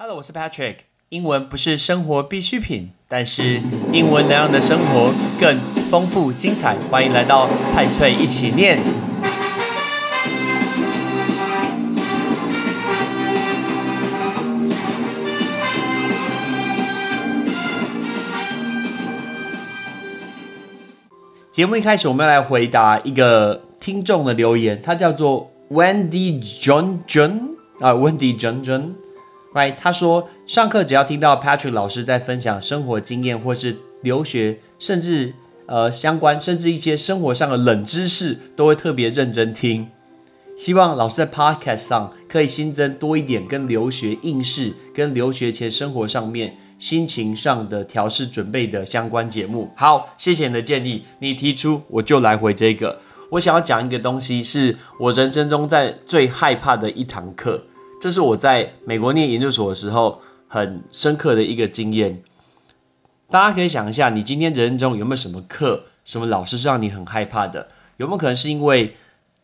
Hello，我是 Patrick。英文不是生活必需品，但是英文能让你的生活更丰富精彩。欢迎来到派翠一起念。节目一开始，我们要来回答一个听众的留言，他叫做 Wendy John John 啊，Wendy John John。他说上课只要听到 Patrick 老师在分享生活经验，或是留学，甚至呃相关，甚至一些生活上的冷知识，都会特别认真听。希望老师在 Podcast 上可以新增多一点跟留学应试、跟留学前生活上面心情上的调试准备的相关节目。好，谢谢你的建议，你提出我就来回这个。我想要讲一个东西，是我人生中在最害怕的一堂课。这是我在美国念研究所的时候很深刻的一个经验。大家可以想一下，你今天人生中有没有什么课、什么老师是让你很害怕的？有没有可能是因为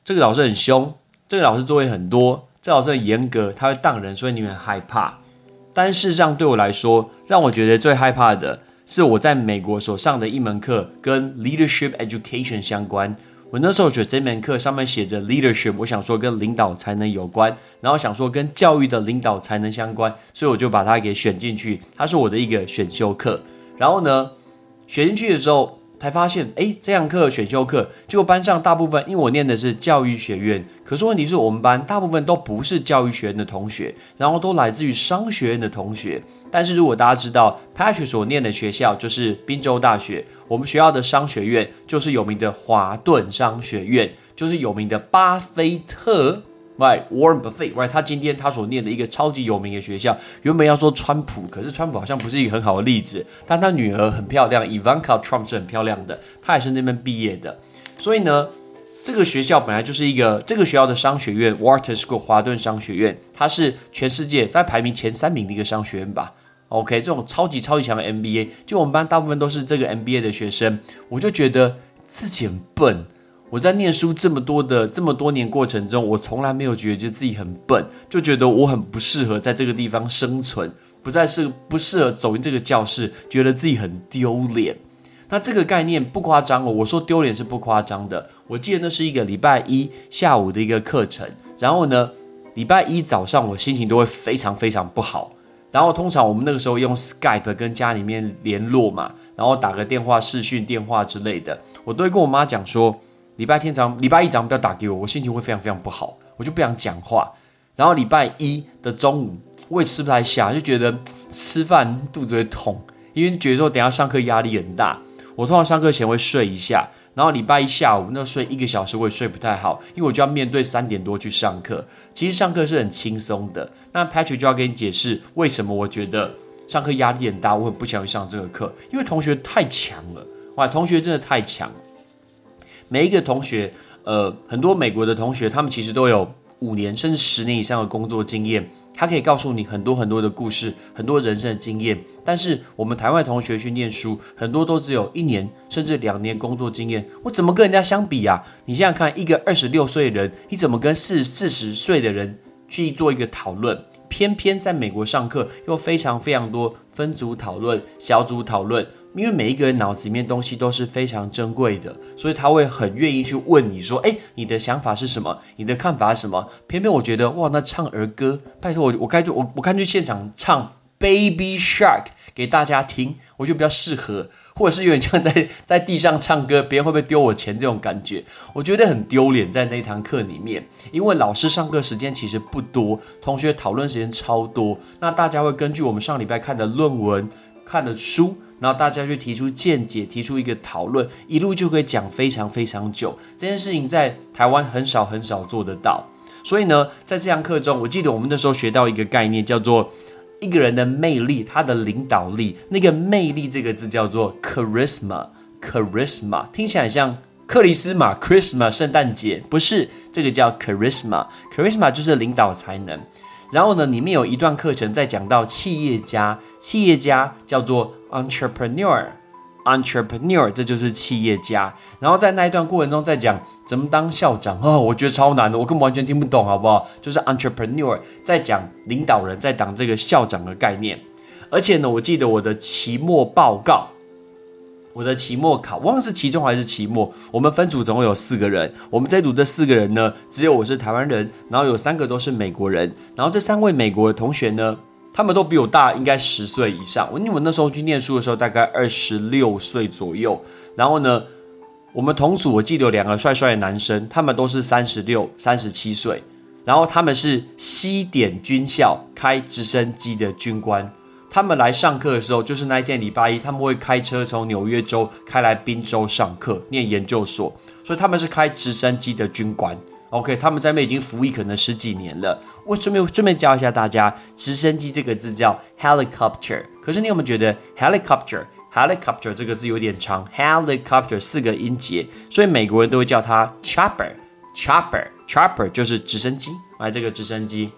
这个老师很凶，这个老师作业很多，这老师很严格，他会当人，所以你很害怕？但事实上，对我来说，让我觉得最害怕的是我在美国所上的一门课，跟 leadership education 相关。我那时候选这门课，上面写着 leadership，我想说跟领导才能有关，然后想说跟教育的领导才能相关，所以我就把它给选进去，它是我的一个选修课。然后呢，选进去的时候。才发现，哎，这堂课选修课，结果班上大部分，因为我念的是教育学院，可是问题是我们班大部分都不是教育学院的同学，然后都来自于商学院的同学。但是如果大家知道，Patrick 所念的学校就是宾州大学，我们学校的商学院就是有名的华顿商学院，就是有名的巴菲特。Right, Warren Buffett. Right, 他今天他所念的一个超级有名的学校，原本要说川普，可是川普好像不是一个很好的例子。但他女儿很漂亮，Ivanka Trump 是很漂亮的，她也是那边毕业的。所以呢，这个学校本来就是一个这个学校的商学院，Wharton School 华顿商学院，它是全世界在排名前三名的一个商学院吧。OK，这种超级超级强的 MBA，就我们班大部分都是这个 MBA 的学生，我就觉得自己很笨。我在念书这么多的这么多年过程中，我从来没有觉得自己很笨，就觉得我很不适合在这个地方生存，不再是不适合走进这个教室，觉得自己很丢脸。那这个概念不夸张哦，我说丢脸是不夸张的。我记得那是一个礼拜一下午的一个课程，然后呢，礼拜一早上我心情都会非常非常不好。然后通常我们那个时候用 Skype 跟家里面联络嘛，然后打个电话、视讯电话之类的，我都会跟我妈讲说。礼拜天早上礼拜一早上不要打给我，我心情会非常非常不好，我就不想讲话。然后礼拜一的中午我也吃不太下，就觉得吃饭肚子会痛，因为觉得说等下上课压力很大。我通常上课前会睡一下，然后礼拜一下午那睡一个小时我也睡不太好，因为我就要面对三点多去上课。其实上课是很轻松的，那 Patrick 就要跟你解释为什么我觉得上课压力很大，我很不想去上这个课，因为同学太强了，哇，同学真的太强。每一个同学，呃，很多美国的同学，他们其实都有五年甚至十年以上的工作经验，他可以告诉你很多很多的故事，很多人生的经验。但是我们台湾同学去念书，很多都只有一年甚至两年工作经验，我怎么跟人家相比啊？你想想看，一个二十六岁的人，你怎么跟四四十岁的人去做一个讨论？偏偏在美国上课又非常非常多分组讨论、小组讨论。因为每一个人脑子里面东西都是非常珍贵的，所以他会很愿意去问你说：“哎，你的想法是什么？你的看法是什么？”偏偏我觉得，哇，那唱儿歌，拜托我，我该去我我看去现场唱《Baby Shark》给大家听，我觉得比较适合，或者是有点像在 在地上唱歌，别人会不会丢我钱这种感觉？我觉得很丢脸，在那堂课里面，因为老师上课时间其实不多，同学讨论时间超多，那大家会根据我们上礼拜看的论文、看的书。然后大家去提出见解，提出一个讨论，一路就可以讲非常非常久。这件事情在台湾很少很少做得到。所以呢，在这堂课中，我记得我们那时候学到一个概念，叫做一个人的魅力，他的领导力。那个魅力这个字叫做 charisma，charisma 听起来像克里斯玛 Christmas 圣诞节，不是这个叫 charisma，charisma 就是领导才能。然后呢，里面有一段课程在讲到企业家，企业家叫做 entrepreneur，entrepreneur，这就是企业家。然后在那一段过程中，在讲怎么当校长哦，我觉得超难的，我根本完全听不懂，好不好？就是 entrepreneur 在讲领导人，在当这个校长的概念。而且呢，我记得我的期末报告。我的期末考，忘了是期中还是期末。我们分组总共有四个人，我们这组这四个人呢，只有我是台湾人，然后有三个都是美国人。然后这三位美国的同学呢，他们都比我大，应该十岁以上。我因为我那时候去念书的时候，大概二十六岁左右。然后呢，我们同组我记得有两个帅帅的男生，他们都是三十六、三十七岁。然后他们是西点军校开直升机的军官。他们来上课的时候，就是那一天礼拜一，他们会开车从纽约州开来宾州上课，念研究所，所以他们是开直升机的军官。OK，他们在那边已经服役可能十几年了。我顺便顺便教一下大家，直升机这个字叫 helicopter，可是你有没有觉得 helicopter helicopter 这个字有点长？helicopter 四个音节，所以美国人都会叫它 chopper chopper chopper 就是直升机，来这个直升机。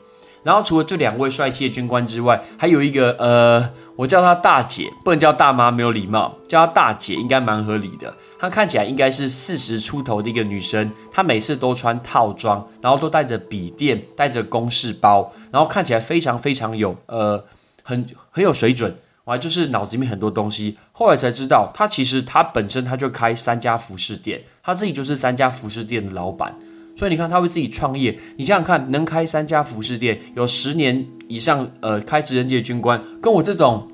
然后除了这两位帅气的军官之外，还有一个呃，我叫她大姐，不能叫大妈，没有礼貌，叫她大姐应该蛮合理的。她看起来应该是四十出头的一个女生，她每次都穿套装，然后都带着笔电，带着公事包，然后看起来非常非常有呃很很有水准，哇，就是脑子里面很多东西。后来才知道，她其实她本身她就开三家服饰店，她自己就是三家服饰店的老板。所以你看，他会自己创业。你想想看，能开三家服饰店，有十年以上，呃，开直升机的军官，跟我这种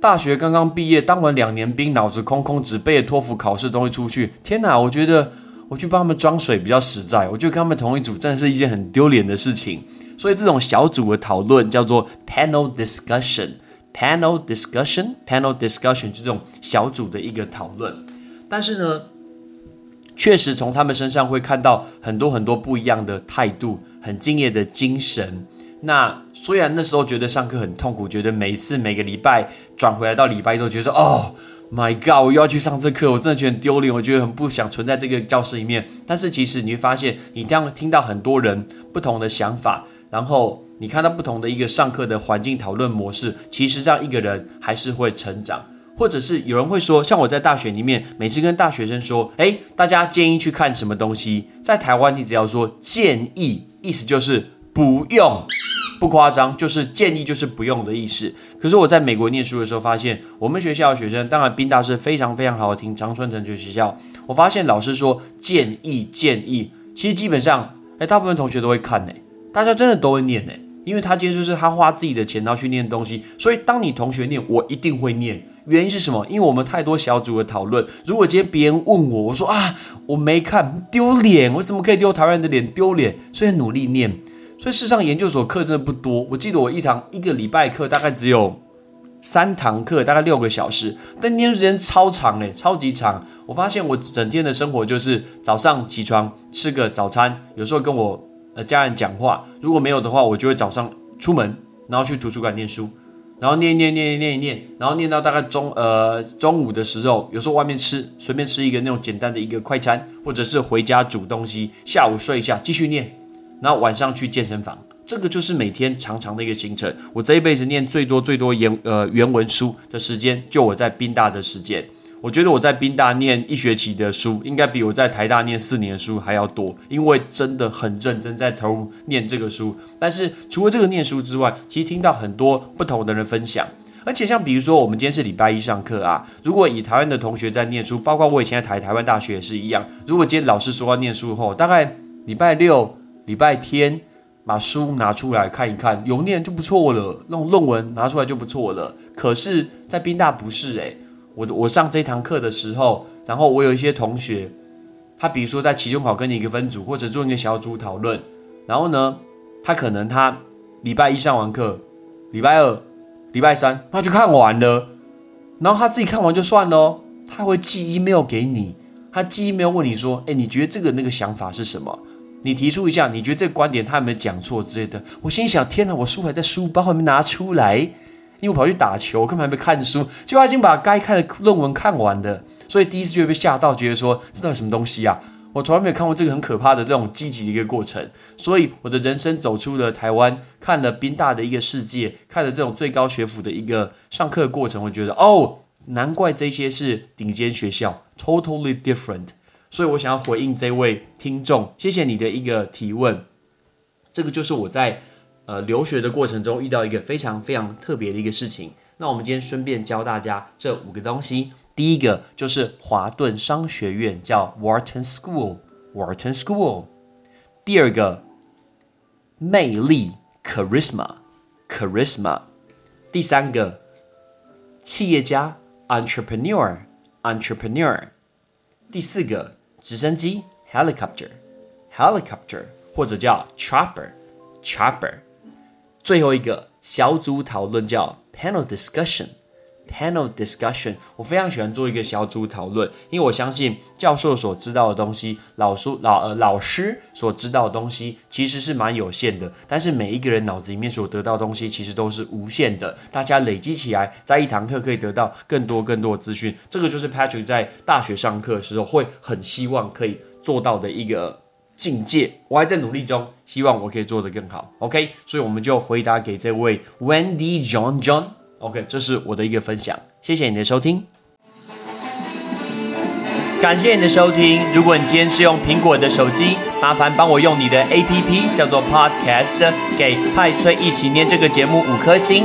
大学刚刚毕业、当完两年兵、脑子空空、只背着托福考试东西出去，天哪！我觉得我去帮他们装水比较实在。我觉得跟他们同一组，真的是一件很丢脸的事情。所以这种小组的讨论叫做 panel discussion，panel discussion，panel discussion，这种小组的一个讨论。但是呢？确实从他们身上会看到很多很多不一样的态度，很敬业的精神。那虽然那时候觉得上课很痛苦，觉得每一次每个礼拜转回来到礼拜一都觉得哦，My God，我又要去上这课，我真的觉得很丢脸，我觉得很不想存在这个教室里面。但是其实你会发现，你这样听到很多人不同的想法，然后你看到不同的一个上课的环境讨论模式，其实让一个人还是会成长。或者是有人会说，像我在大学里面，每次跟大学生说，哎，大家建议去看什么东西，在台湾你只要说建议，意思就是不用，不夸张，就是建议就是不用的意思。可是我在美国念书的时候，发现我们学校的学生，当然宾大是非常非常好，听长春藤学学校，我发现老师说建议建议，其实基本上，哎，大部分同学都会看呢，大家真的都会念呢。因为他今天就是他花自己的钱，然后去念东西，所以当你同学念，我一定会念。原因是什么？因为我们太多小组的讨论。如果今天别人问我，我说啊，我没看，丢脸，我怎么可以丢台湾人的脸？丢脸，所以努力念。所以事实上，研究所课真的不多。我记得我一堂一个礼拜课大概只有三堂课，大概六个小时，但念书时间超长嘞，超级长。我发现我整天的生活就是早上起床吃个早餐，有时候跟我。呃，家人讲话，如果没有的话，我就会早上出门，然后去图书馆念书，然后念念念念一念，然后念到大概中呃中午的时候，有时候外面吃，随便吃一个那种简单的一个快餐，或者是回家煮东西，下午睡一下，继续念，然后晚上去健身房，这个就是每天长长的一个行程。我这一辈子念最多最多原呃原文书的时间，就我在宾大的时间。我觉得我在宾大念一学期的书，应该比我在台大念四年的书还要多，因为真的很认真在投入念这个书。但是除了这个念书之外，其实听到很多不同的人分享，而且像比如说我们今天是礼拜一上课啊，如果以台湾的同学在念书，包括我以前在台台湾大学也是一样，如果今天老师说要念书后，大概礼拜六、礼拜天把书拿出来看一看，有念就不错了，那种论文拿出来就不错了。可是，在宾大不是诶。我我上这堂课的时候，然后我有一些同学，他比如说在期中考跟你一个分组，或者做一个小组讨论，然后呢，他可能他礼拜一上完课，礼拜二、礼拜三他就看完了，然后他自己看完就算了，他会寄 email 给你，他寄 email 问你说，哎，你觉得这个那个想法是什么？你提出一下，你觉得这个观点他有没有讲错之类的？我心想，天哪，我书还在书包还没拿出来。因为我跑去打球，根本还没看书，就他已经把该看的论文看完了，所以第一次就会被吓到，觉得说这到底什么东西啊？我从来没有看过这个很可怕的这种积极的一个过程，所以我的人生走出了台湾，看了宾大的一个世界，看了这种最高学府的一个上课过程，我觉得哦，难怪这些是顶尖学校，totally different。所以我想要回应这位听众，谢谢你的一个提问。这个就是我在呃留学的过程中遇到一个非常非常特别的一个事情。那我们今天顺便教大家这五个东西。第一个就是华顿商学院，叫 Wharton School，Wharton School。第二个，魅力 Charisma，Charisma。第三个，企业家 Entrepreneur，Entrepreneur。第四个，直升机 Helicopter，Helicopter，或者叫 Chopper，Chopper。最后一个小组讨论叫 Panel Discussion。Panel discussion，我非常喜欢做一个小组讨论，因为我相信教授所知道的东西，老师老呃老师所知道的东西其实是蛮有限的，但是每一个人脑子里面所得到的东西其实都是无限的，大家累积起来，在一堂课可以得到更多更多的资讯，这个就是 Patrick 在大学上课的时候会很希望可以做到的一个境界，我还在努力中，希望我可以做得更好。OK，所以我们就回答给这位 Wendy John John。OK，这是我的一个分享，谢谢你的收听，感谢你的收听。如果你今天是用苹果的手机，麻烦帮我用你的 APP 叫做 Podcast，给派崔一起念这个节目五颗星，